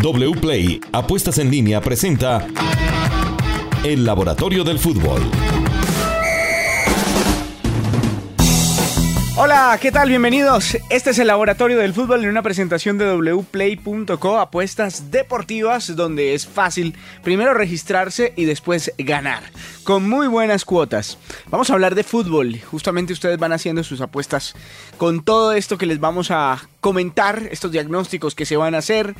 WPLAY Apuestas en línea presenta El Laboratorio del Fútbol. Hola, ¿qué tal? Bienvenidos. Este es el Laboratorio del Fútbol en una presentación de wplay.co, apuestas deportivas, donde es fácil primero registrarse y después ganar, con muy buenas cuotas. Vamos a hablar de fútbol. Justamente ustedes van haciendo sus apuestas con todo esto que les vamos a comentar, estos diagnósticos que se van a hacer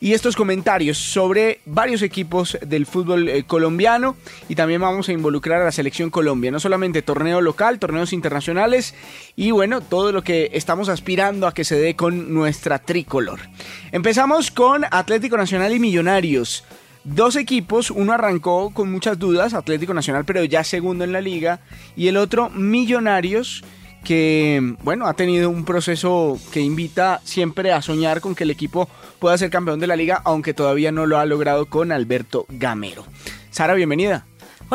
y estos comentarios sobre varios equipos del fútbol eh, colombiano y también vamos a involucrar a la selección Colombia, no solamente torneo local, torneos internacionales y bueno, todo lo que estamos aspirando a que se dé con nuestra tricolor. Empezamos con Atlético Nacional y Millonarios. Dos equipos, uno arrancó con muchas dudas, Atlético Nacional, pero ya segundo en la liga, y el otro Millonarios, que bueno, ha tenido un proceso que invita siempre a soñar con que el equipo pueda ser campeón de la liga, aunque todavía no lo ha logrado con Alberto Gamero. Sara, bienvenida.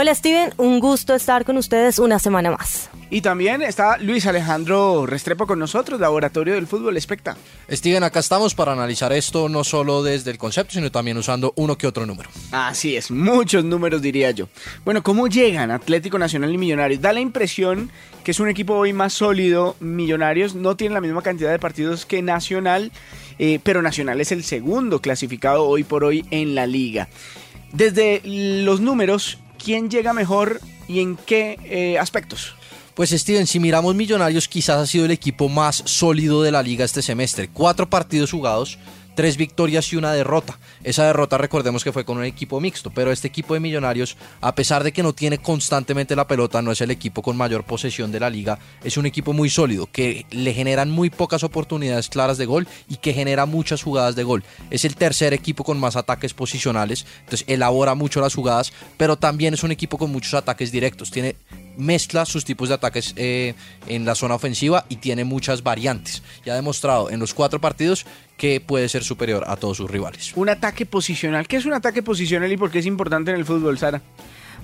Hola Steven, un gusto estar con ustedes una semana más. Y también está Luis Alejandro Restrepo con nosotros, Laboratorio del Fútbol Especta. Steven, acá estamos para analizar esto no solo desde el concepto, sino también usando uno que otro número. Así es, muchos números diría yo. Bueno, ¿cómo llegan Atlético Nacional y Millonarios? Da la impresión que es un equipo hoy más sólido. Millonarios no tiene la misma cantidad de partidos que Nacional, eh, pero Nacional es el segundo clasificado hoy por hoy en la liga. Desde los números, ¿quién llega mejor y en qué eh, aspectos? Pues Steven, si miramos Millonarios, quizás ha sido el equipo más sólido de la liga este semestre. Cuatro partidos jugados, tres victorias y una derrota. Esa derrota recordemos que fue con un equipo mixto, pero este equipo de Millonarios, a pesar de que no tiene constantemente la pelota, no es el equipo con mayor posesión de la liga, es un equipo muy sólido, que le generan muy pocas oportunidades claras de gol y que genera muchas jugadas de gol. Es el tercer equipo con más ataques posicionales, entonces elabora mucho las jugadas, pero también es un equipo con muchos ataques directos. Tiene mezcla sus tipos de ataques eh, en la zona ofensiva y tiene muchas variantes. Ya ha demostrado en los cuatro partidos que puede ser superior a todos sus rivales. Un ataque posicional. ¿Qué es un ataque posicional y por qué es importante en el fútbol, Sara?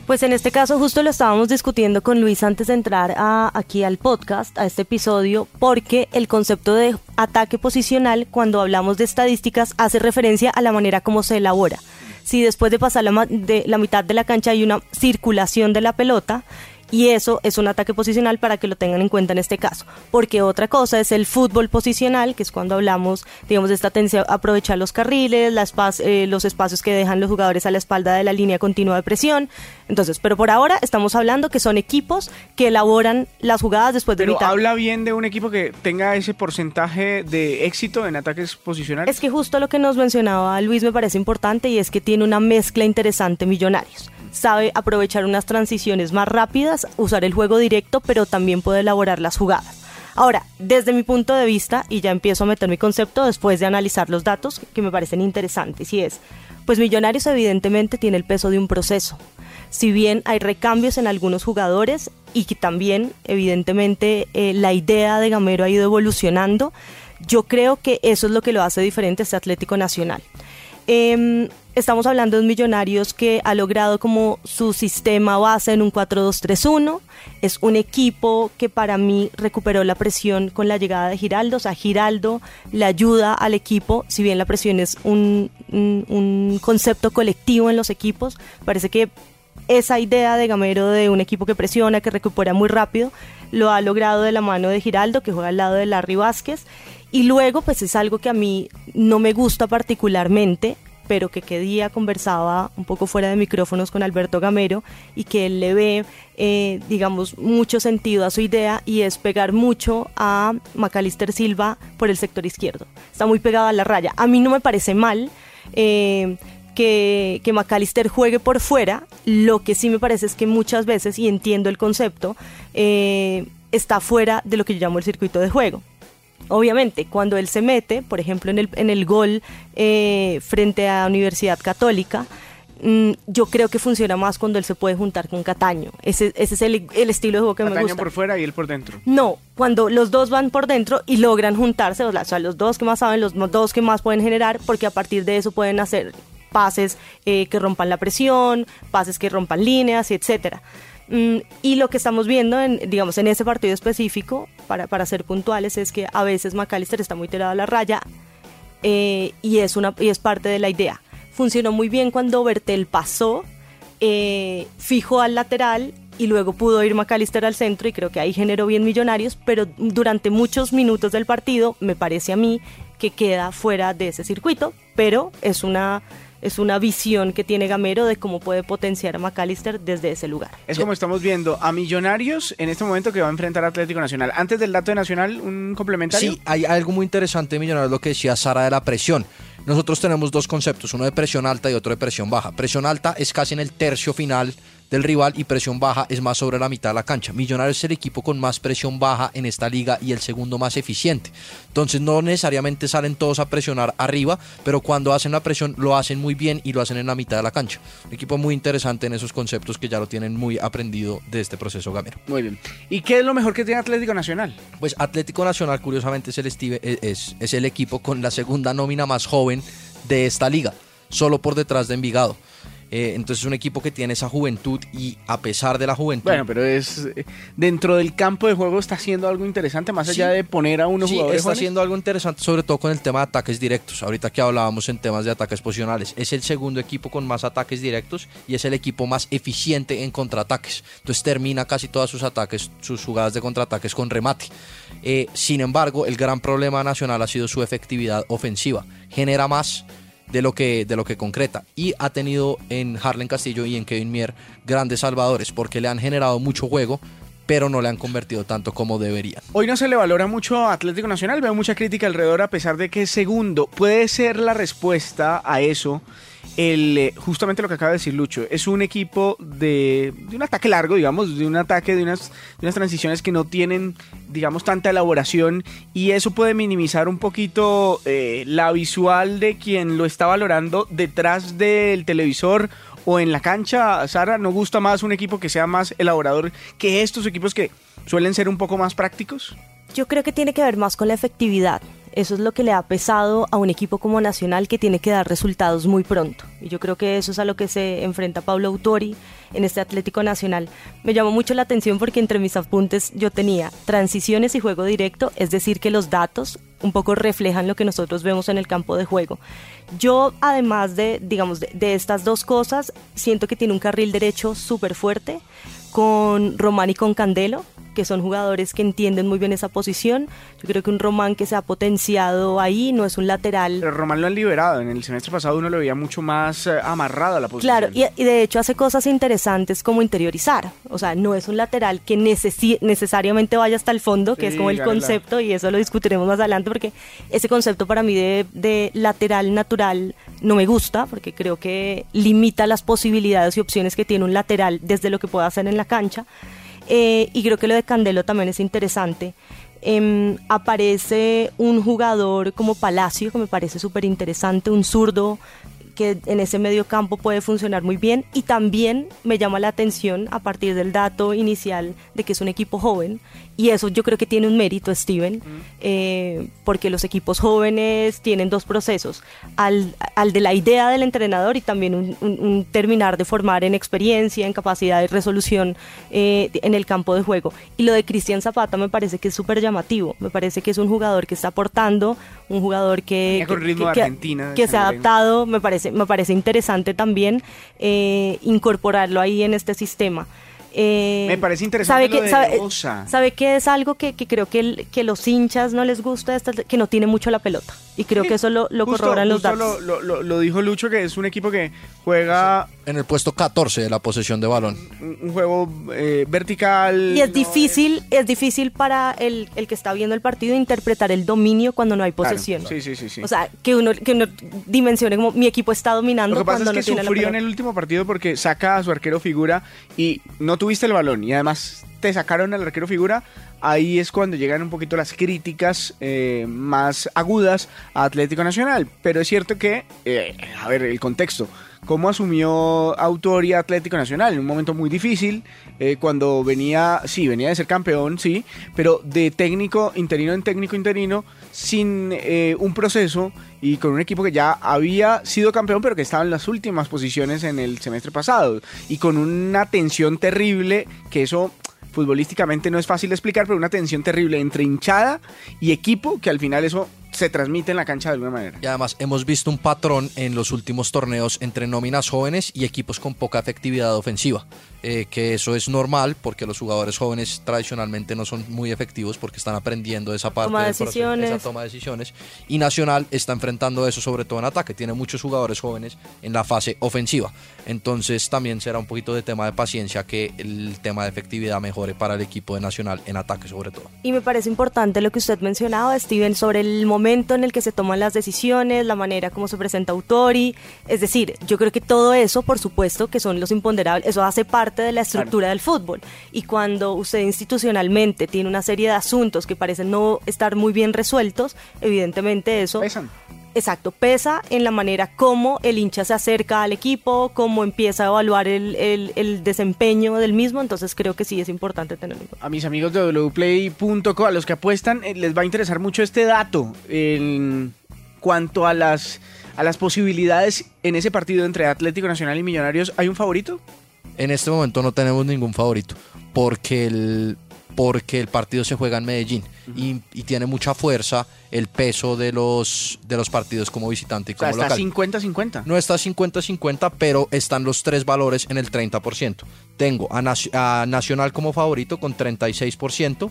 Pues en este caso justo lo estábamos discutiendo con Luis antes de entrar aquí al podcast, a este episodio, porque el concepto de ataque posicional, cuando hablamos de estadísticas, hace referencia a la manera como se elabora. Si después de pasar la, de, la mitad de la cancha hay una circulación de la pelota, y eso es un ataque posicional para que lo tengan en cuenta en este caso. Porque otra cosa es el fútbol posicional, que es cuando hablamos, digamos, de esta tendencia a aprovechar los carriles, eh, los espacios que dejan los jugadores a la espalda de la línea continua de presión. Entonces, pero por ahora estamos hablando que son equipos que elaboran las jugadas después de Pero habla bien de un equipo que tenga ese porcentaje de éxito en ataques posicionales. Es que justo lo que nos mencionaba Luis me parece importante y es que tiene una mezcla interesante Millonarios sabe aprovechar unas transiciones más rápidas, usar el juego directo, pero también puede elaborar las jugadas. Ahora, desde mi punto de vista, y ya empiezo a meter mi concepto después de analizar los datos que me parecen interesantes, y es, pues Millonarios evidentemente tiene el peso de un proceso. Si bien hay recambios en algunos jugadores y que también evidentemente eh, la idea de Gamero ha ido evolucionando, yo creo que eso es lo que lo hace diferente a este Atlético Nacional. Em, estamos hablando de un Millonarios que ha logrado como su sistema base en un 4-2-3-1. Es un equipo que para mí recuperó la presión con la llegada de Giraldo. O sea, Giraldo le ayuda al equipo, si bien la presión es un, un concepto colectivo en los equipos, parece que esa idea de Gamero de un equipo que presiona, que recupera muy rápido, lo ha logrado de la mano de Giraldo, que juega al lado de Larry Vázquez. Y luego, pues es algo que a mí no me gusta particularmente, pero que qué día conversaba un poco fuera de micrófonos con Alberto Gamero y que él le ve, eh, digamos, mucho sentido a su idea y es pegar mucho a Macalister Silva por el sector izquierdo. Está muy pegado a la raya. A mí no me parece mal. Eh, que, que McAllister juegue por fuera, lo que sí me parece es que muchas veces, y entiendo el concepto, eh, está fuera de lo que yo llamo el circuito de juego. Obviamente, cuando él se mete, por ejemplo, en el, en el gol eh, frente a Universidad Católica, mm, yo creo que funciona más cuando él se puede juntar con Cataño. Ese, ese es el, el, estilo de juego que me gusta. Cataño por fuera y él por dentro. No, cuando los dos van por dentro y logran juntarse, o sea, los dos que más saben, los dos que más pueden generar, porque a partir de eso pueden hacer pases eh, que rompan la presión, pases que rompan líneas, etcétera. Mm, y lo que estamos viendo, en, digamos, en ese partido específico, para, para ser puntuales, es que a veces McAllister está muy tirado a la raya. eh, y, es una, y es parte de la idea. Funcionó muy bien cuando Bertel pasó, eh, fijo al lateral y luego pudo ir McAllister al centro y creo que ahí generó bien Millonarios, pero durante muchos minutos del partido me parece a mí que queda fuera de ese circuito, pero es una es una visión que tiene Gamero de cómo puede potenciar a McAllister desde ese lugar. Es como estamos viendo a Millonarios en este momento que va a enfrentar a Atlético Nacional. Antes del dato de Nacional, un complementario. Sí, hay algo muy interesante de Millonarios, lo que decía Sara de la presión. Nosotros tenemos dos conceptos, uno de presión alta y otro de presión baja. Presión alta es casi en el tercio final del rival y presión baja es más sobre la mitad de la cancha. Millonarios es el equipo con más presión baja en esta liga y el segundo más eficiente. Entonces no necesariamente salen todos a presionar arriba, pero cuando hacen la presión lo hacen muy bien y lo hacen en la mitad de la cancha. Un equipo muy interesante en esos conceptos que ya lo tienen muy aprendido de este proceso gamero. Muy bien. ¿Y qué es lo mejor que tiene Atlético Nacional? Pues Atlético Nacional curiosamente es el, es, es el equipo con la segunda nómina más joven de esta liga, solo por detrás de Envigado. Eh, entonces es un equipo que tiene esa juventud y a pesar de la juventud... Bueno, pero es eh, dentro del campo de juego está haciendo algo interesante, más allá de poner a unos sí, jugadores está haciendo algo interesante, sobre todo con el tema de ataques directos. Ahorita que hablábamos en temas de ataques posicionales. Es el segundo equipo con más ataques directos y es el equipo más eficiente en contraataques. Entonces termina casi todas sus ataques, sus jugadas de contraataques con remate. Eh, sin embargo, el gran problema nacional ha sido su efectividad ofensiva. Genera más de lo que, de lo que concreta. Y ha tenido en Harlen Castillo y en Kevin Mier grandes salvadores porque le han generado mucho juego, pero no le han convertido tanto como deberían. Hoy no se le valora mucho a Atlético Nacional, veo mucha crítica alrededor a pesar de que segundo. Puede ser la respuesta a eso el, eh, justamente lo que acaba de decir Lucho, es un equipo de, un ataque largo, digamos, de un ataque de unas, unas transiciones que no tienen, digamos, tanta elaboración y eso puede minimizar un poquito eh, la visual de quien lo está valorando detrás del televisor o en la cancha. Sara, ¿no gusta más un equipo que sea más elaborador que estos equipos que suelen ser un poco más prácticos? Yo creo que tiene que ver más con la efectividad. Eso es lo que le ha pesado a un equipo como Nacional que tiene que dar resultados muy pronto. Y yo creo que eso es a lo que se enfrenta Pablo Autori en este Atlético Nacional. Me llamó mucho la atención porque entre mis apuntes yo tenía transiciones y juego directo, es decir, que los datos un poco reflejan lo que nosotros vemos en el campo de juego. Yo, además de, digamos, de, de estas dos cosas, siento que tiene un carril derecho súper fuerte con Román y con Candelo que son jugadores que entienden muy bien esa posición. Yo creo que un Román que se ha potenciado ahí no es un lateral. Pero Román lo han liberado. En el semestre pasado uno lo veía mucho más eh, amarrado a la posición. Claro, y, de hecho hace cosas interesantes como interiorizar. O sea, no es un lateral que necesariamente vaya hasta el fondo, que es como el concepto, y eso lo discutiremos más adelante, porque ese concepto para mí de, de lateral natural no me gusta, porque creo que limita las posibilidades y opciones que tiene un lateral desde lo que pueda hacer en la cancha. Eh, y creo que lo de Candelo también es interesante. Em, aparece un jugador como Palacio, que me parece súper interesante, un zurdo que en ese medio campo puede funcionar muy bien y también me llama la atención a partir del dato inicial de que es un equipo joven y eso yo creo que tiene un mérito Steven eh, porque los equipos jóvenes tienen dos procesos al, al, de la idea del entrenador y también un, terminar de formar en experiencia en capacidad de resolución eh, en el campo de juego. Y lo de Cristian Zapata me parece que es súper llamativo me parece que es un jugador que está aportando un jugador que, que se ha adaptado me parece me parece interesante también eh, incorporarlo ahí en este sistema. Eh, me parece interesante sabe que, sabe, que es algo que, creo que, que los hinchas no les gusta, que no tiene mucho la pelota. Y creo que eso lo, lo corroboran los datos. Lo, lo, dijo Lucho, que es un equipo que juega... En el puesto 14 de la posesión de balón. Un, juego eh, vertical. Y es difícil, es... difícil para el, el, que está viendo el partido interpretar el dominio cuando no hay posesión. Sí, sí, sí, sí, O sea, que uno, que uno dimensione como mi equipo está dominando. Lo que pasa cuando es que sufrió en el último partido porque saca a su arquero figura y no tuviste el balón. Y además te sacaron al arquero figura ahí es cuando llegan un poquito las críticas eh, más agudas a Atlético Nacional. Pero es cierto que, eh, a ver, el contexto. ¿Cómo asumió Autoria Atlético Nacional? En un momento muy difícil, eh, cuando venía, sí, venía de ser campeón, sí, pero de técnico interino en técnico interino, sin un proceso y con un equipo que ya había sido campeón, pero que estaba en las últimas posiciones en el semestre pasado, y con una tensión terrible que eso futbolísticamente no es fácil de explicar, pero una tensión terrible entre hinchada y equipo que al final eso se transmite en la cancha de alguna manera. Y además hemos visto un patrón en los últimos torneos entre nóminas jóvenes y equipos con poca efectividad ofensiva. Eh, que eso es normal porque los jugadores jóvenes tradicionalmente no son muy efectivos porque están aprendiendo esa parte Toma del decisiones. esa toma de decisiones. Y Nacional está enfrentando eso sobre todo en ataque. Tiene muchos jugadores jóvenes en la fase ofensiva. Entonces también será un poquito de tema de paciencia que el tema de efectividad mejore para el equipo de Nacional en ataque sobre todo. Y me parece importante lo que usted mencionaba, Steven, sobre el momento en el que se toman las decisiones, la manera como se presenta Autori. Es decir, yo creo que todo eso, por supuesto, que son los imponderables, eso hace parte de la estructura del fútbol. Y cuando usted institucionalmente tiene una serie de asuntos que parecen no estar muy bien resueltos, evidentemente eso... Pesan. Exacto, pesa en la manera como el hincha se acerca al equipo, cómo empieza a evaluar el, el- el desempeño del mismo, entonces creo que sí es importante tenerlo. A mis amigos de wplay.co, a los que apuestan, eh, les va a interesar mucho este dato en cuanto a las, a las posibilidades en ese partido entre Atlético Nacional y Millonarios. ¿Hay un favorito? En este momento no tenemos ningún favorito porque el, porque el partido se juega en Medellín y, y tiene mucha fuerza el peso de los, de los partidos como visitante y O sea, como está local. 50-50. No está 50-50, pero están los tres valores en el 30%. Tengo a, a Nacional como favorito con 36%.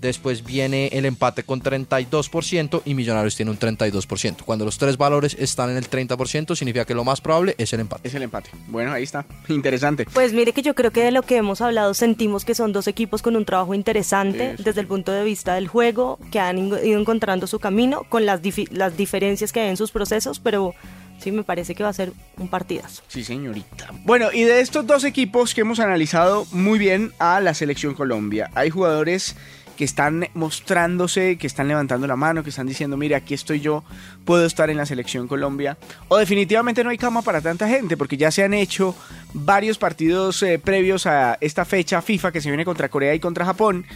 Después viene el empate con 32% y Millonarios tiene un 32%. Cuando los tres valores están en el 30%, significa que lo más probable es el empate. Es el empate. Bueno, ahí está. Interesante. Pues mire que yo creo que de lo que hemos hablado sentimos que son dos equipos con un trabajo interesante Eso. desde el punto de vista del juego, que han in- ido encontrando su camino con las, las diferencias que hay en sus procesos, pero sí me parece que va a ser un partidazo. Sí, señorita. Bueno, y de estos dos equipos que hemos analizado muy bien a la selección Colombia, hay jugadores que están mostrándose, que están levantando la mano, que están diciendo, mire, aquí estoy yo, puedo estar en la selección Colombia. O definitivamente no hay cama para tanta gente, porque ya se han hecho varios partidos eh, previos a esta fecha FIFA que se viene contra Corea y contra Japón.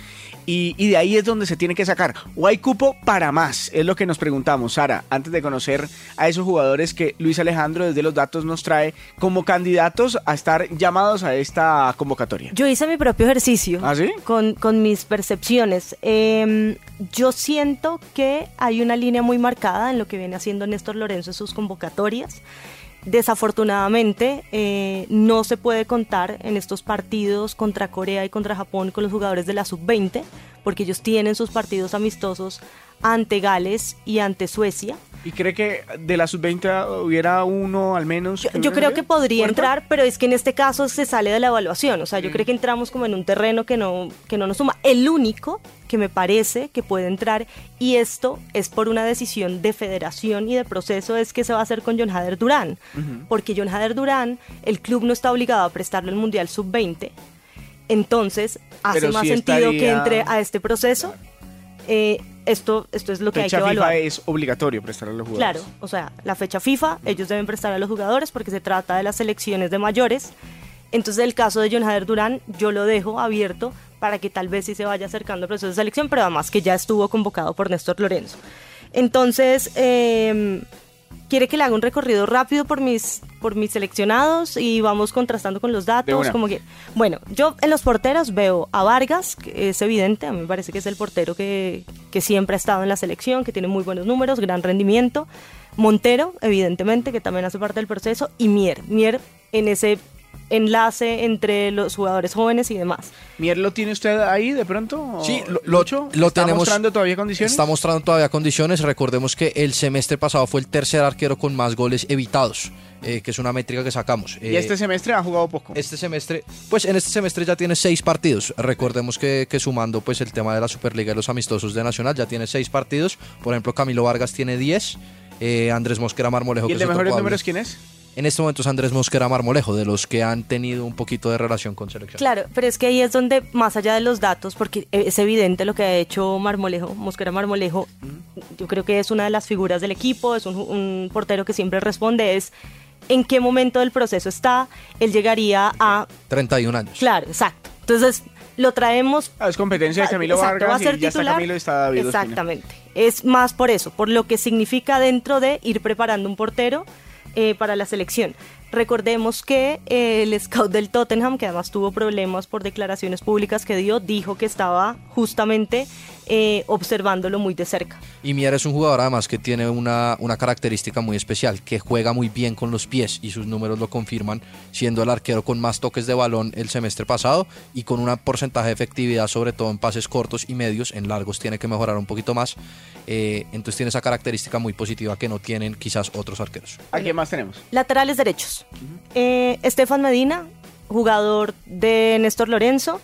Y, y de ahí es donde se tiene que sacar. O hay cupo para más, es lo que nos preguntamos, Sara, antes de conocer a esos jugadores que Luis Alejandro desde los datos nos trae como candidatos a estar llamados a esta convocatoria. Yo hice mi propio ejercicio ¿Ah, sí? con, con mis percepciones. Em, yo siento que hay una línea muy marcada en lo que viene haciendo Néstor Lorenzo en sus convocatorias. Desafortunadamente, eh, no se puede contar en estos partidos contra Corea y contra Japón con los jugadores de la sub-20, porque ellos tienen sus partidos amistosos ante Gales y ante Suecia. ¿Y cree que de la sub-20 hubiera uno al menos? Yo, creo que podría ¿Puerta? entrar, pero es que en este caso se sale de la evaluación. O sea, yo creo que entramos como en un terreno que no, que no nos suma. El único que me parece que puede entrar, y esto es por una decisión de federación y de proceso, es que se va a hacer con John Hader Durán. Porque John Hader Durán, el club no está obligado a prestarle el Mundial Sub-20. Entonces, hace Pero más sentido que entre a este proceso. Eh, esto, esto es lo que hay que Fecha evaluar. FIFA es obligatorio prestar a los jugadores. Claro, o sea, la fecha FIFA, ellos deben prestar a los jugadores porque se trata de las selecciones de mayores. Entonces, el caso de John Hader Durán, yo lo dejo abierto para que tal vez sí se vaya acercando al proceso de selección, pero además que ya estuvo convocado por Néstor Lorenzo. Entonces, eh, quiere que le haga un recorrido rápido por mis, por mis seleccionados y vamos contrastando con los datos. Como que, bueno, yo en los porteros veo a Vargas, que es evidente, a mí me parece que es el portero que, que siempre ha estado en la selección, que tiene muy buenos números, gran rendimiento. Montero, evidentemente, que también hace parte del proceso, y Mier. Mier en ese enlace entre los jugadores jóvenes y demás. ¿Mier lo tiene usted ahí de pronto? ¿O Sí, lo, lo- Lucho? lo ¿Está tenemos. mostrando todavía condiciones? Está mostrando todavía condiciones. Recordemos que el semestre pasado fue el tercer arquero con más goles evitados, eh, que es una métrica que sacamos. Y Eh, este semestre ha jugado poco. este semestre, pues en este semestre ya tiene seis partidos. Recordemos que, que sumando pues el tema de la Superliga y los amistosos de Nacional ya tiene seis partidos. Por ejemplo, Camilo Vargas tiene 10. eh, Andrés Mosquera Marmolejo. ¿Y que el es de mejores números quién es? En este momento es Andrés Mosquera Marmolejo, de los que han tenido un poquito de relación con selección. Claro, pero es que ahí es donde, más allá de los datos, porque es evidente lo que ha hecho Marmolejo, Mosquera Marmolejo, yo creo que es una de las figuras del equipo, es un, un portero que siempre responde, es en qué momento del proceso está, él llegaría a... 31 años. Claro, exacto. Entonces, lo traemos... Ah, es competencia de Camilo Exacto, va a Vargas ser y ya está titular. Camilo y está David Ospina. Exactamente. Es más por eso, por lo que significa dentro de ir preparando un portero eh, para la selección. Recordemos que eh, el scout del Tottenham, que además tuvo problemas por declaraciones públicas que dio, dijo que estaba justamente eh, observándolo muy de cerca. Y Mier es un jugador además que tiene una, una, característica muy especial, que juega muy bien con los pies y sus números lo confirman, siendo el arquero con más toques de balón el semestre pasado y con un porcentaje de efectividad sobre todo en pases cortos y medios, en largos tiene que mejorar un poquito más, eh, entonces tiene esa característica muy positiva que no tienen quizás otros arqueros. ¿A quién más tenemos? Laterales derechos. Eh, Estefan Medina, jugador de Néstor Lorenzo,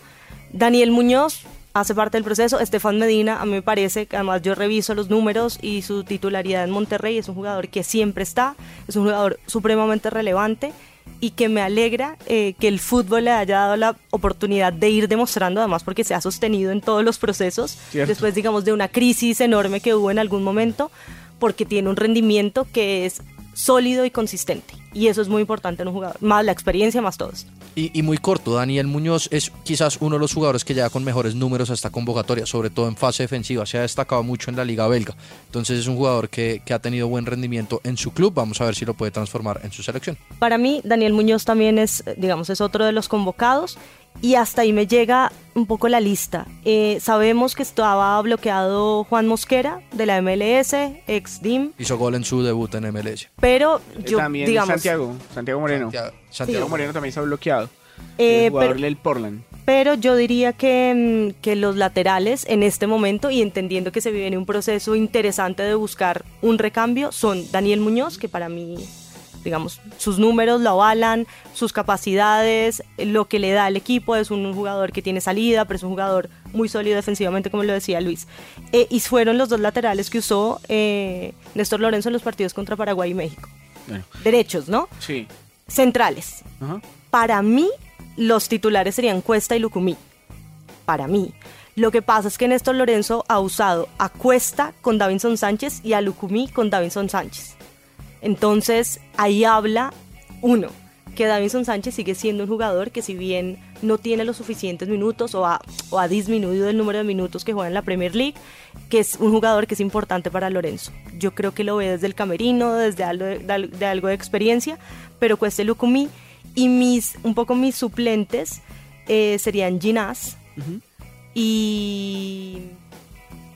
Daniel Muñoz, hace parte del proceso. Estefan Medina, a mí me parece que además yo reviso los números y su titularidad en Monterrey, es un jugador que siempre está, es un jugador supremamente relevante y que me alegra eh, que el fútbol le haya dado la oportunidad de ir demostrando, además porque se ha sostenido en todos los procesos, Cierto. después digamos de una crisis enorme que hubo en algún momento, porque tiene un rendimiento que es sólido y consistente. Y eso es muy importante en un jugador, más la experiencia, más todos. Y, y, muy corto, Daniel Muñoz es quizás uno de los jugadores que llega con mejores números a esta convocatoria, sobre todo en fase defensiva, se ha destacado mucho en la liga belga. Entonces es un jugador que, que ha tenido buen rendimiento en su club, vamos a ver si lo puede transformar en su selección. Para mí, Daniel Muñoz también es, digamos, es otro de los convocados y hasta ahí me llega un poco la lista. Eh, sabemos que estaba bloqueado Juan Mosquera de la MLS, ex DIM. Hizo gol en su debut en MLS. Pero yo, también digamos... Santiago, Santiago Moreno. Santiago, Santiago Sí. Moreno también está bloqueado. Eh, el jugador pero- del Portland. Pero yo diría que, mm, que los laterales en este momento, y entendiendo que se viene un proceso interesante de buscar un recambio, son Daniel Muñoz, que para mí, digamos, sus números lo avalan, sus capacidades, lo que le da al equipo, es un jugador que tiene salida, pero es un jugador muy sólido defensivamente, como lo decía Luis. Eh, y fueron los dos laterales que usó eh, Néstor Lorenzo en los partidos contra Paraguay y México. Bueno, Derechos, ¿no? sí. Centrales. Ajá. Para mí, los titulares serían Cuesta y Lucumí. Para mí. Lo que pasa es que Néstor Lorenzo ha usado a Cuesta con Davinson Sánchez y a Lucumí con Davinson Sánchez. Entonces, ahí habla, uno, que Davinson Sánchez sigue siendo un jugador que si bien no tiene los suficientes minutos o ha, o ha disminuido el número de minutos que juega en la Premier League, que es un jugador que es importante para Lorenzo. Yo creo que lo ve desde el camerino, desde algo de, de de algo de experiencia, pero Cuesta y Lucumí y mis, un poco mis suplentes eh, serían Ginás y,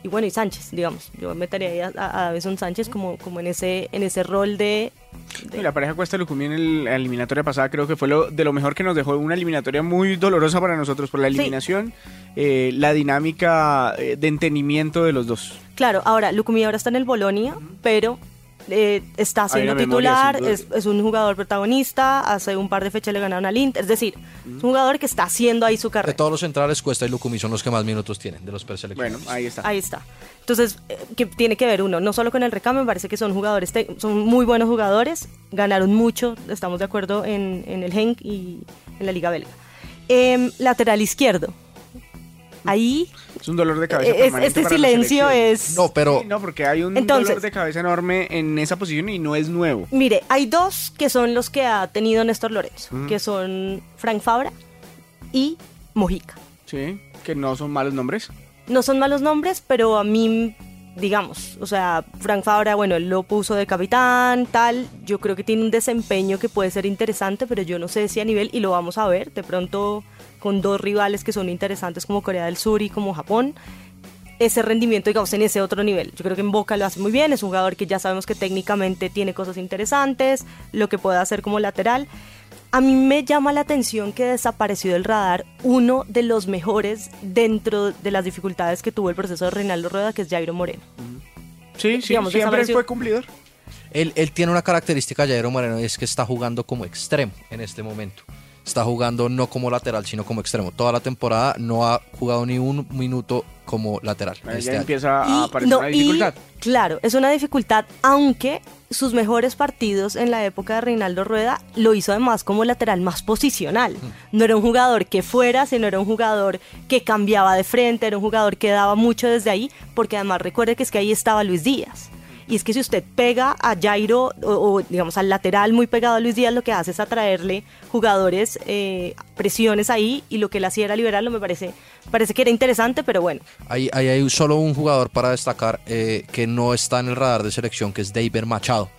y bueno, y Sánchez, digamos. Yo metería ahí a, a, Davinson Sánchez como, como en, ese, en ese rol de... la pareja Cuesta Lucumí en la eliminatoria pasada creo que fue lo, de lo mejor que nos dejó una eliminatoria muy dolorosa para nosotros por la Sí. eliminación, eh, la dinámica eh, de entendimiento de los dos. Claro, ahora Lucumí ahora está en el Bolonia, pero eh, está siendo memoria, titular, es, es un jugador protagonista, hace un par de fechas le ganaron al Inter, es decir, es un jugador que está haciendo ahí su De carrera. todos los centrales, Cuesta y Lucumí son los que más minutos tienen de los preseleccionados. Bueno, ahí está. Ahí está. Entonces, eh, que tiene que ver uno, no solo con el recambio, me parece que son jugadores, te- son muy buenos jugadores, ganaron mucho, estamos de acuerdo en, en el Genk y en la Liga Belga. Em, lateral izquierdo. Ahí, Es un dolor de cabeza. es- este silencio es... No, pero Sí, no, porque hay un Entonces- dolor de cabeza enorme en esa posición y no es nuevo. Mire, hay dos que son los que ha tenido Néstor Lorenzo, que son Frank Fabra y Mojica. Sí, que no son malos nombres. No son malos nombres, pero a mí, digamos, o sea, Frank Fabra, bueno, él lo puso de capitán, tal, yo creo que tiene un desempeño que puede ser interesante, pero yo no sé si a nivel, y lo vamos a ver, de pronto con dos rivales que son interesantes como Corea del Sur y como Japón, ese rendimiento, digamos, en ese otro nivel. Yo creo que en Boca lo hace muy bien, es un jugador que ya sabemos que técnicamente tiene cosas interesantes, lo que puede hacer como lateral. A mí me llama la atención que desapareció del radar uno de los mejores dentro de las dificultades que tuvo el proceso de Reinaldo Rueda, que es Jairo Moreno. Sí, sí, Digamos, siempre fue cumplidor. Él, él tiene una característica, Jairo Moreno, y es que está jugando como extremo en este momento. Está jugando no como lateral, sino como extremo. Toda la temporada no ha jugado ni un minuto como lateral. Ahí este ya año. empieza a Y- aparecer no, una y, dificultad. claro, es una dificultad, aunque sus mejores partidos en la época de Reinaldo Rueda lo hizo además como lateral más posicional. No era un jugador que fuera, sino era un jugador que cambiaba de frente, era un jugador que daba mucho desde ahí, porque además recuerde que es que ahí estaba Luis Díaz. Y es que si usted pega a Jairo, o, digamos al lateral muy pegado a Luis Díaz, lo que hace es atraerle jugadores, eh, presiones ahí, y lo que él hacía era liberarlo, me parece, parece que era interesante, pero bueno. Hay solo un jugador para destacar eh, que no está en el radar de selección, que es David Machado.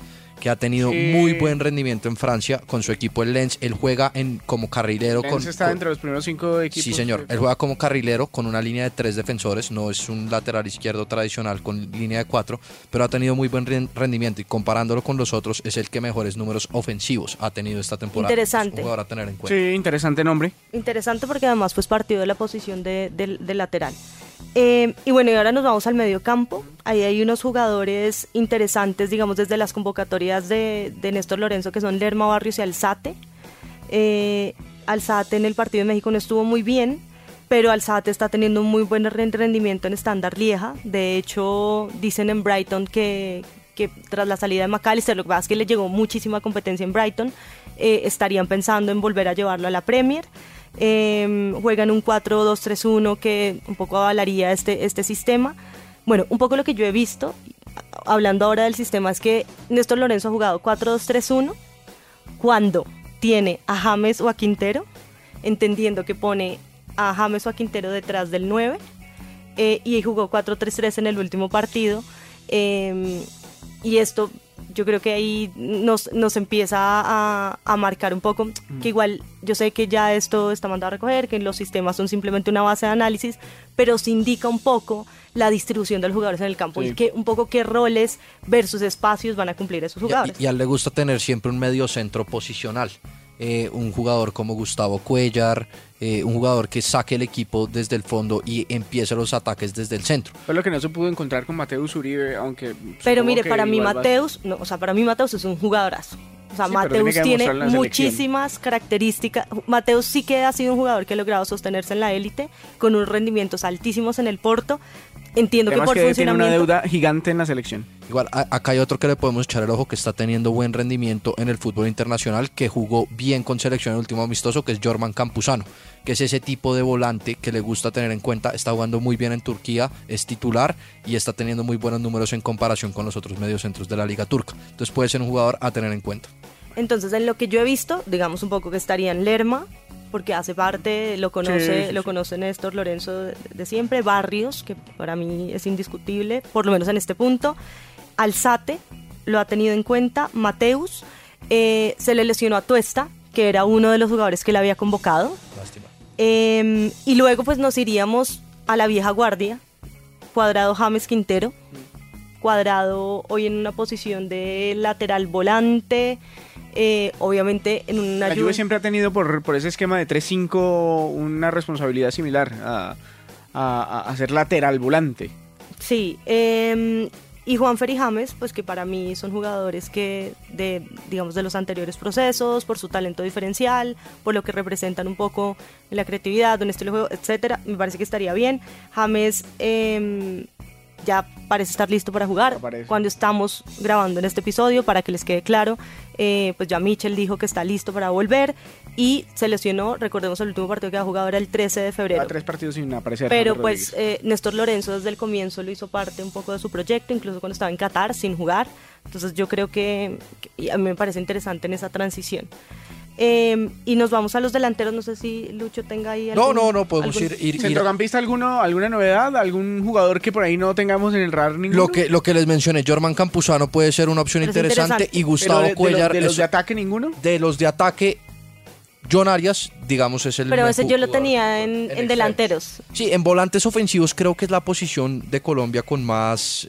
Que ha tenido Sí. muy buen rendimiento en Francia con su equipo el Lens. Él juega en, como carrilero Lens con, está con- entre los primeros cinco equipos. Sí, señor. Él juega como carrilero con una línea de tres defensores. No es un lateral izquierdo tradicional con línea de cuatro, pero ha tenido muy buen ren- rendimiento y comparándolo con los otros es el que mejores números ofensivos ha tenido esta temporada. Interesante. Es un jugador a tener en cuenta. Sí, interesante nombre. Interesante porque además pues partido de la posición de, del- del lateral. Eh, y bueno, y ahora nos vamos al medio campo. Ahí hay unos jugadores interesantes, digamos, desde las convocatorias de, de Néstor Lorenzo, que son Lerma Barrios y Alzate. Eh, Alzate en el partido de México no estuvo muy bien, pero Alzate está teniendo un muy buen ren- rendimiento en estándar Lieja. De hecho, dicen en Brighton que, que tras la salida de McAllister, lo que pasa es que le llegó muchísima competencia en Brighton, eh, estarían pensando en volver a llevarlo a la Premier. Eh, juegan un 4-2-3-1 que un poco avalaría este, este sistema. Bueno, un poco lo que yo he visto, hablando ahora del sistema, es que Néstor Lorenzo ha jugado 4-2-3-1 cuando tiene a James o a Quintero, entendiendo que pone a James o a Quintero detrás del 9, eh, y jugó 4-3-3 en el último partido. eh, y esto yo creo que ahí nos, nos empieza a, a marcar un poco, que igual yo sé que ya esto está mandado a recoger, que los sistemas son simplemente una base de análisis, pero se indica un poco la distribución de los jugadores en el campo Sí. y que un poco qué roles versus espacios van a cumplir esos Y jugadores. Y, a él le gusta tener siempre un medio centro posicional. Eh, un jugador como Gustavo Cuellar, eh, un jugador que saque el equipo desde el fondo y empiece los ataques desde el centro. Fue lo que no se pudo encontrar con Mateus Uribe, aunque. Pero mire, que para mí Mateus, no, o sea, para mí Mateus es un jugadorazo. O sea, Sí, pero tiene Mateus tiene muchísimas características. Mateus sí que ha sido un jugador que ha logrado sostenerse en la élite con unos rendimientos altísimos en el Porto. Entiendo que por que tiene una funcionamiento deuda gigante en la selección. Igual, a- acá hay otro que le podemos echar el ojo que está teniendo buen rendimiento en el fútbol internacional, que jugó bien con selección en el último amistoso, que es Jorman Campuzano, que es ese tipo de volante que le gusta tener en cuenta. Está jugando muy bien en Turquía, es titular y está teniendo muy buenos números en comparación con los otros mediocentros de la Liga Turca. Entonces puede ser un jugador a tener en cuenta. Entonces, en lo que yo he visto, digamos un poco que estaría en Lerma, porque hace parte, lo conoce, Sí, sí, lo conoce Néstor Lorenzo de, de siempre, Barrios, que para mí es indiscutible, por lo menos en este punto, Alzate, lo ha tenido en cuenta, Mateus, eh, se le lesionó a Tuesta, que era uno de los jugadores que le había convocado, Lástima. Eh, y luego pues nos iríamos a la vieja guardia, cuadrado James Quintero, cuadrado hoy en una posición de lateral volante, eh, obviamente en una La Juve- Juve siempre ha tenido por, por ese esquema de 3-5 una responsabilidad similar a, a, a ser lateral volante. Sí, eh, y Juan y James, pues que para mí son jugadores que, de, digamos, de los anteriores procesos, por su talento diferencial, por lo que representan un poco en la creatividad, un estilo de juego, etcétera, me parece que estaría bien. James eh, ya parece estar listo para jugar. Cuando estamos grabando en este episodio, para que les quede claro, eh, pues ya Michel dijo que está listo para volver y se lesionó, recordemos el último partido que ha jugado era el 13 de febrero. Lleva tres partidos sin aparecer. Pero pues eh, Néstor Lorenzo desde el comienzo lo hizo parte un poco de su proyecto, incluso cuando estaba en Qatar sin jugar. Entonces yo creo que, que- a mí me parece interesante en esa transición. Eh, y nos vamos a los delanteros, no sé si Lucho tenga ahí No, algún- no, no, podemos algún- ir, ir, ir- ¿Centrocampista alguno, alguna novedad? ¿Algún jugador que por ahí no tengamos en el radar ninguno? Lo que, lo que les mencioné, Jorman Campuzano puede ser una opción interesante interesante. y Gustavo de, de los- Cuellar de los es- de ataque ninguno? de los de ataque, John Arias, digamos, es el Pero ese yo lo jugador tenía en, delanteros. Sí, en volantes ofensivos creo que es la posición de Colombia con más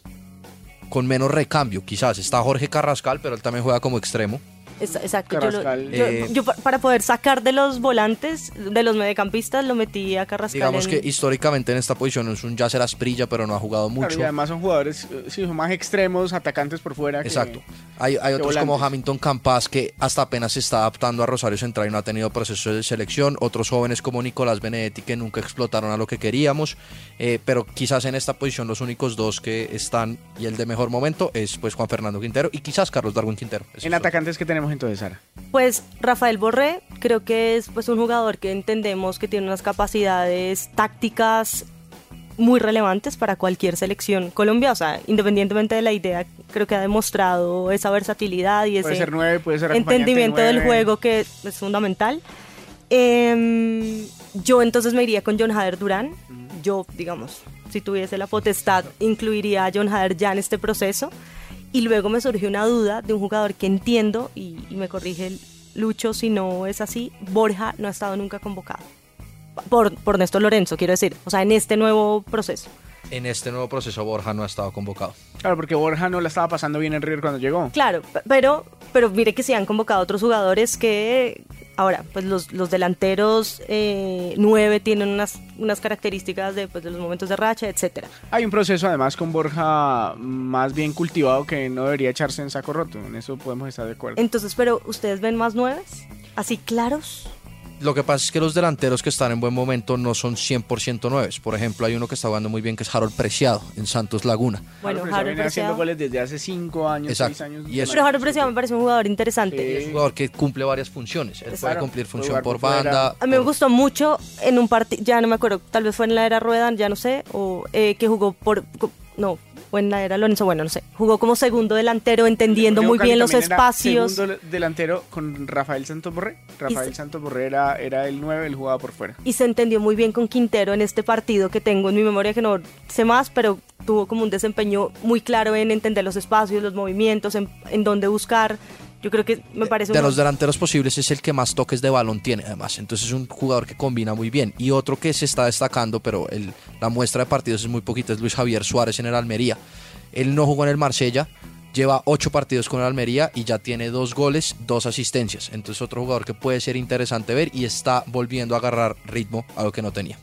con menos recambio, quizás. Está Jorge Carrascal, pero él también juega como extremo. Es- Exacto. Yo, lo- Carrascal. yo- Eh, yo para poder sacar de los volantes, de los mediocampistas, lo metí a Carrascal. Digamos en- que históricamente en esta posición es un Yasser Asprilla, pero no ha jugado Claro, mucho. y además son jugadores, eh, sí, son más extremos, atacantes por fuera. que- Exacto. Hay, hay otros como. Hamilton Campas que hasta apenas se está adaptando a Rosario Central y no ha tenido proceso de selección. Otros jóvenes como Nicolás Benedetti que nunca explotaron a lo que queríamos. Eh, pero quizás en esta posición los únicos dos que están y el de mejor momento es pues Juan Fernando Quintero y quizás Carlos Darwin Quintero. En atacantes que tenemos entonces, Sara. Pues Rafael Borré creo que es pues un jugador que entendemos que tiene unas capacidades tácticas muy relevantes para cualquier selección Colombia, o sea, independientemente de la idea, creo que ha demostrado esa versatilidad y Puede ese ser nueve, puede ser entendimiento del juego que es fundamental. Em, yo entonces me iría con John Hader Durán. Yo, digamos, si tuviese la potestad, incluiría a John Hader ya en este proceso. Y luego me surgió una duda de un jugador que entiendo, y, me corrige el Lucho si no es así, Borja no ha estado nunca convocado. Por, por Néstor Lorenzo, quiero decir. O sea, en este nuevo proceso. En este nuevo proceso Borja no ha estado convocado. Claro, porque Borja no la estaba pasando bien en River cuando llegó. Claro, pero, pero mire que se han convocado otros jugadores que ahora, pues los, los delanteros eh, nueve tienen unas, unas características de, pues, de los momentos de racha, etcétera. Hay un proceso además con Borja más bien cultivado que no debería echarse en saco roto. En eso podemos estar de acuerdo. Entonces, pero ustedes ven más nueves, así claros. Lo que pasa es que los delanteros que están en buen momento no son 100% nueves. Por ejemplo, hay uno que está jugando muy bien que es Harold Preciado en Santos Laguna. Bueno, Harold Harold viene haciendo Preciado. goles desde hace cinco años, Exacto. seis años. Y eso- Pero Harold Preciado me parece un jugador interesante. Sí. Es un jugador que cumple varias funciones. Él puede cumplir función por banda. A mí me gustó mucho en un partido, ya no me acuerdo, tal vez fue en la era Rueda, ya no sé, o eh, que jugó por, no, fue en la era Lorenzo, bueno, no sé, jugó como segundo delantero, entendiendo muy bien los espacios. Segundo delantero con Rafael Santos Borré. Rafael se- Santos Borré era, era el 9, él jugaba por fuera. y se entendió muy bien con Quintero en este partido que tengo en mi memoria que no sé más, pero tuvo como un desempeño muy claro en entender los espacios, los movimientos, en, en dónde buscar. Yo creo que me parece de un- los delanteros posibles es el que más toques de balón tiene además. Entonces es un jugador que combina muy bien. Y otro que se está destacando pero el- la muestra de partidos es muy poquita es Luis Javier Suárez en el Almería. Él no jugó en el Marsella lleva ocho partidos con el Almería y ya tiene dos goles dos asistencias. Entonces otro jugador que puede ser interesante ver y está volviendo a agarrar ritmo a lo que no tenía.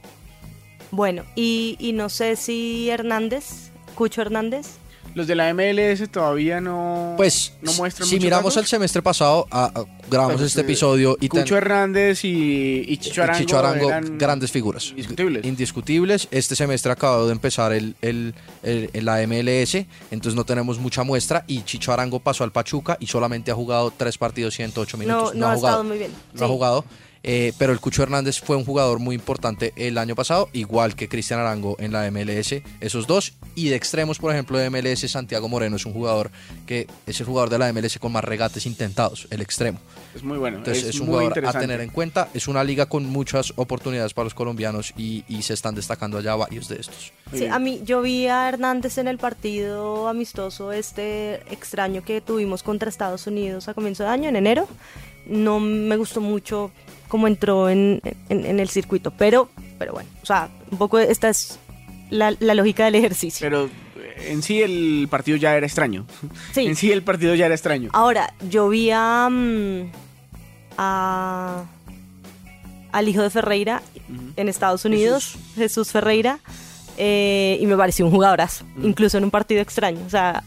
Bueno, y, y no sé si Hernández, Cucho Hernández, Los de la MLS todavía no, pues no muestran si miramos el semestre pasado ah, ah, grabamos Pues, este eh, episodio y ten- Cucho Hernández y, y Chicho Arango, Chicho Arango, eran grandes figuras. indiscutibles. Indiscutibles. Este semestre ha acabado de empezar el, el- el- el- la MLS, entonces no tenemos mucha muestra. Y Chicho Arango pasó al Pachuca y solamente ha jugado tres partidos, 108 no, minutos. no, ha jugado. estado muy bien. No ha jugado. Eh, pero el Cucho Hernández fue un jugador muy importante el año pasado, igual que Cristian Arango en la MLS, esos dos. Y de extremos, por ejemplo, de MLS, Santiago Moreno es un jugador que es el jugador de la MLS con más regates intentados, el extremo. Es muy bueno. Entonces es, un muy jugador a tener en cuenta. Es una liga con muchas oportunidades para los colombianos y, y se están destacando allá varios de estos. Sí, a mí yo vi a Hernández en el partido amistoso este extraño que tuvimos contra Estados Unidos a comienzo de año, en enero. No me gustó mucho cómo entró en, en- en el circuito, pero, pero bueno, o sea, un poco esta es la, la lógica del ejercicio. Pero en sí el partido ya era extraño. Sí. En sí el partido ya era extraño. Ahora, yo vi a, mm, a- al hijo de Ferreira en Estados Unidos, Jesús, Ferreira, eh, y me pareció un jugadorazo, incluso en un partido extraño. O sea,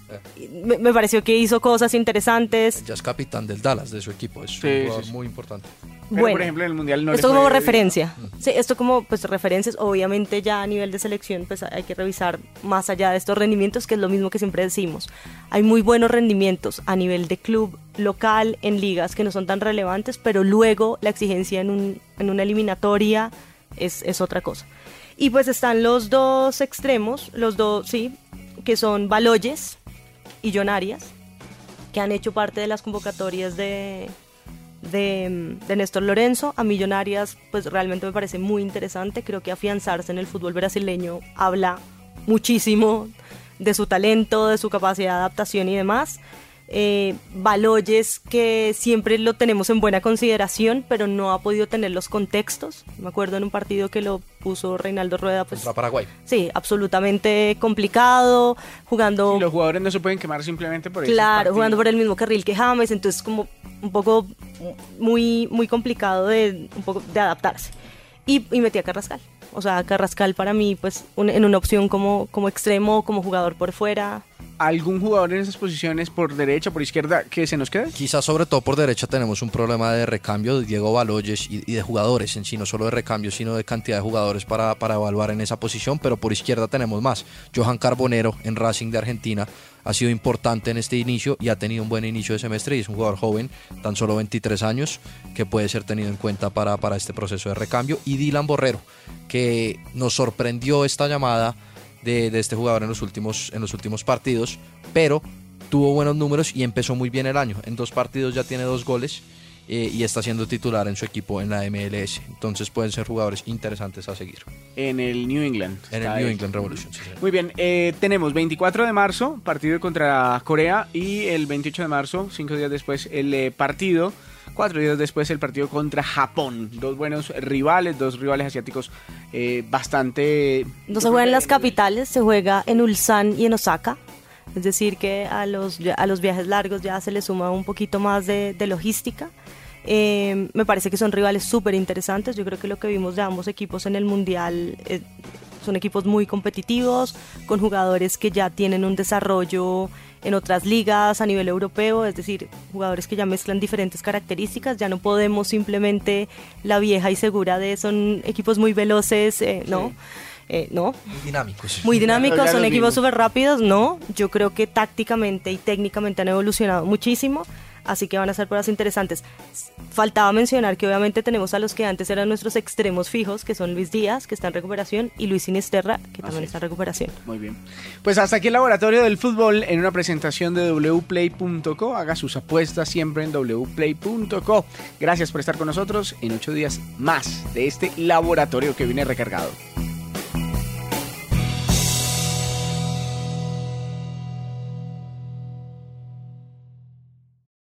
me, me pareció que hizo cosas interesantes. Ya es capitán del Dallas, de su equipo. Es Sí, un sí, jugador sí. muy importante. Pero, bueno, por ejemplo, en el Mundial no esto como referencia. Sí, esto como pues referencias, obviamente ya a nivel de selección pues hay que revisar más allá de estos rendimientos, que es lo mismo que siempre decimos. Hay muy buenos rendimientos a nivel de club local en ligas que no son tan relevantes, pero luego la exigencia en, un, en una eliminatoria es, es otra cosa. Y pues están los dos extremos, los dos, sí, que son Baloyes y John Arias, que han hecho parte de las convocatorias de, de, de Néstor Lorenzo. A Millonarias, pues realmente me parece muy interesante. Creo que afianzarse en el fútbol brasileño habla muchísimo de su talento, de su capacidad de adaptación y demás. Eh, Baloyes, que siempre lo tenemos en buena consideración, pero no ha podido tener los contextos. Me acuerdo en un partido que lo puso Reinaldo Rueda, pues Contra Paraguay. sí, absolutamente complicado, jugando Y los jugadores no se pueden quemar simplemente por eso. Claro, jugando por el mismo carril que James, entonces como un poco muy, muy complicado de, un poco de adaptarse. Y, y metí a Carrascal. O sea, Carrascal para mí, pues, un- en una opción como, como extremo, como jugador por fuera. ¿Algún jugador en esas posiciones por derecha, por izquierda, que se nos quede? Quizás sobre todo por derecha tenemos un problema de recambio de Diego Baloyes y, y de jugadores en sí, no solo de recambio, sino de cantidad de jugadores para, para evaluar en esa posición, pero por izquierda tenemos más. Johan Carbonero en Racing de Argentina ha sido importante en este inicio y ha tenido un buen inicio de semestre y es un jugador joven, tan solo 23 años, que puede ser tenido en cuenta para, para este proceso de recambio. Y Dylan Borrero, que nos sorprendió esta llamada de, de este jugador en los, últimos, en los últimos partidos, pero tuvo buenos números y empezó muy bien el año. En dos partidos ya tiene dos goles eh, y está siendo titular en su equipo en la MLS. Entonces pueden ser jugadores interesantes a seguir. En el New England. En el New England Revolution. Sí, Muy bien, eh, tenemos 24 de marzo, partido contra Corea, y el 28 de marzo, cinco días después, el eh, partido cuatro días después el partido contra Japón. Dos buenos rivales, dos rivales asiáticos eh, bastante... No se juega en las capitales, se juega en Ulsan y en Osaka. Es decir, que a los, a los viajes largos ya se le suma un poquito más de, logística. Eh, me parece que son rivales súper interesantes. Yo creo que lo que vimos de ambos equipos en el Mundial eh, son equipos muy competitivos, con jugadores que ya tienen un desarrollo en otras ligas a nivel europeo, es decir, jugadores que ya mezclan diferentes características, ya no podemos simplemente la vieja y segura de son equipos muy veloces, eh, ¿no? Eh, no. Muy dinámicos. Muy dinámicos, son equipos súper rápidos, no. Yo creo que tácticamente y técnicamente han evolucionado muchísimo así que van a ser pruebas interesantes. Faltaba mencionar que obviamente tenemos a los que antes eran nuestros extremos fijos, que son Luis Díaz, que está en recuperación, y Luis Sinesterra, que también está en recuperación. Muy bien. Pues hasta aquí el laboratorio del fútbol en una presentación de wplay.co. Haga sus apuestas siempre en wplay.co. Gracias por estar con nosotros en ocho días más de este laboratorio que viene recargado.